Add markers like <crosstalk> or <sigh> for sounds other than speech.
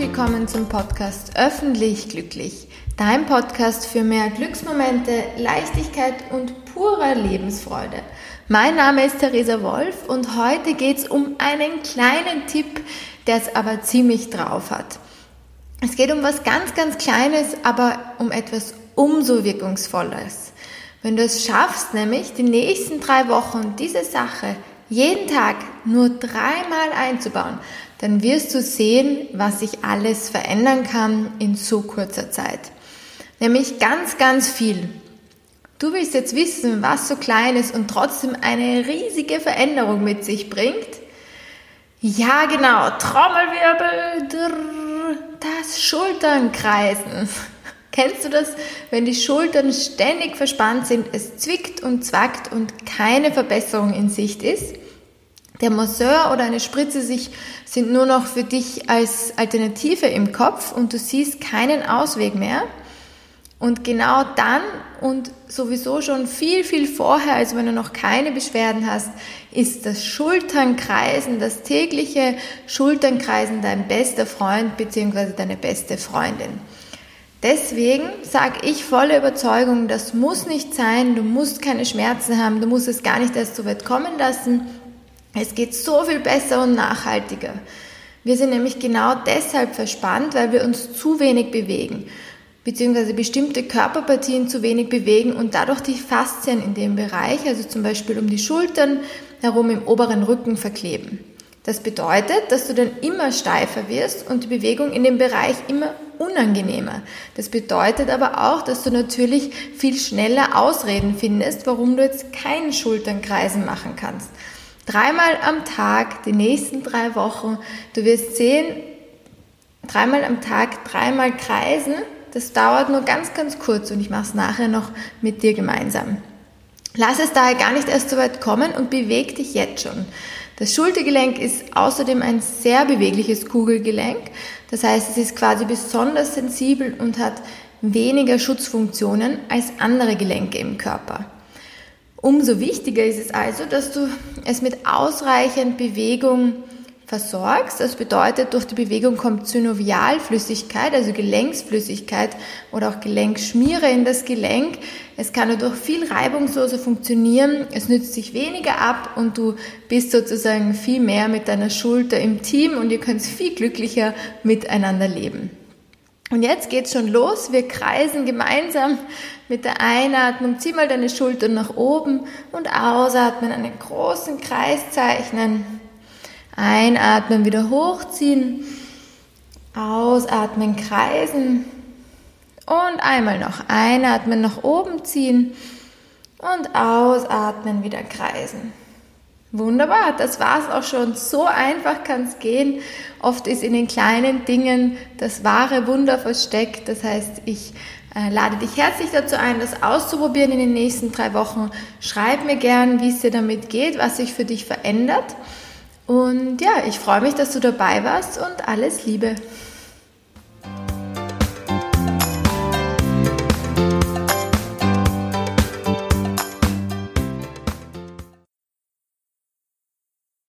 willkommen zum Podcast Öffentlich Glücklich, dein Podcast für mehr Glücksmomente, Leichtigkeit und purer Lebensfreude. Mein Name ist Theresa Wolf und heute geht es um einen kleinen Tipp, der es aber ziemlich drauf hat. Es geht um was ganz, ganz Kleines, aber um etwas umso wirkungsvolles. Wenn du es schaffst, nämlich die nächsten drei Wochen diese Sache jeden Tag nur dreimal einzubauen, dann wirst du sehen, was sich alles verändern kann in so kurzer Zeit. Nämlich ganz, ganz viel. Du willst jetzt wissen, was so klein ist und trotzdem eine riesige Veränderung mit sich bringt? Ja, genau. Trommelwirbel. Das Schulternkreisen. <laughs> Kennst du das, wenn die Schultern ständig verspannt sind, es zwickt und zwackt und keine Verbesserung in Sicht ist? Der Masseur oder eine Spritze sich sind nur noch für dich als Alternative im Kopf und du siehst keinen Ausweg mehr. Und genau dann und sowieso schon viel, viel vorher, als wenn du noch keine Beschwerden hast, ist das Schulternkreisen, das tägliche Schulternkreisen dein bester Freund bzw. deine beste Freundin. Deswegen sage ich voller Überzeugung, das muss nicht sein, du musst keine Schmerzen haben, du musst es gar nicht erst so weit kommen lassen. Es geht so viel besser und nachhaltiger. Wir sind nämlich genau deshalb verspannt, weil wir uns zu wenig bewegen, beziehungsweise bestimmte Körperpartien zu wenig bewegen und dadurch die Faszien in dem Bereich, also zum Beispiel um die Schultern herum im oberen Rücken verkleben. Das bedeutet, dass du dann immer steifer wirst und die Bewegung in dem Bereich immer unangenehmer. Das bedeutet aber auch, dass du natürlich viel schneller Ausreden findest, warum du jetzt keinen Schulternkreisen machen kannst. Dreimal am Tag, die nächsten drei Wochen, du wirst sehen, dreimal am Tag, dreimal kreisen, das dauert nur ganz, ganz kurz und ich mache es nachher noch mit dir gemeinsam. Lass es daher gar nicht erst so weit kommen und beweg dich jetzt schon. Das Schultergelenk ist außerdem ein sehr bewegliches Kugelgelenk. Das heißt, es ist quasi besonders sensibel und hat weniger Schutzfunktionen als andere Gelenke im Körper. Umso wichtiger ist es also, dass du es mit ausreichend Bewegung versorgst. Das bedeutet, durch die Bewegung kommt Synovialflüssigkeit, also Gelenksflüssigkeit oder auch Gelenkschmiere in das Gelenk. Es kann dadurch viel reibungsloser funktionieren, es nützt sich weniger ab und du bist sozusagen viel mehr mit deiner Schulter im Team und ihr könnt viel glücklicher miteinander leben. Und jetzt geht's schon los. Wir kreisen gemeinsam mit der Einatmung. Zieh mal deine Schultern nach oben und ausatmen, einen großen Kreis zeichnen. Einatmen, wieder hochziehen. Ausatmen, kreisen. Und einmal noch einatmen, nach oben ziehen. Und ausatmen, wieder kreisen. Wunderbar, das war's auch schon. So einfach kann es gehen. Oft ist in den kleinen Dingen das wahre Wunder versteckt. Das heißt, ich äh, lade dich herzlich dazu ein, das auszuprobieren in den nächsten drei Wochen. Schreib mir gern, wie es dir damit geht, was sich für dich verändert. Und ja, ich freue mich, dass du dabei warst und alles Liebe.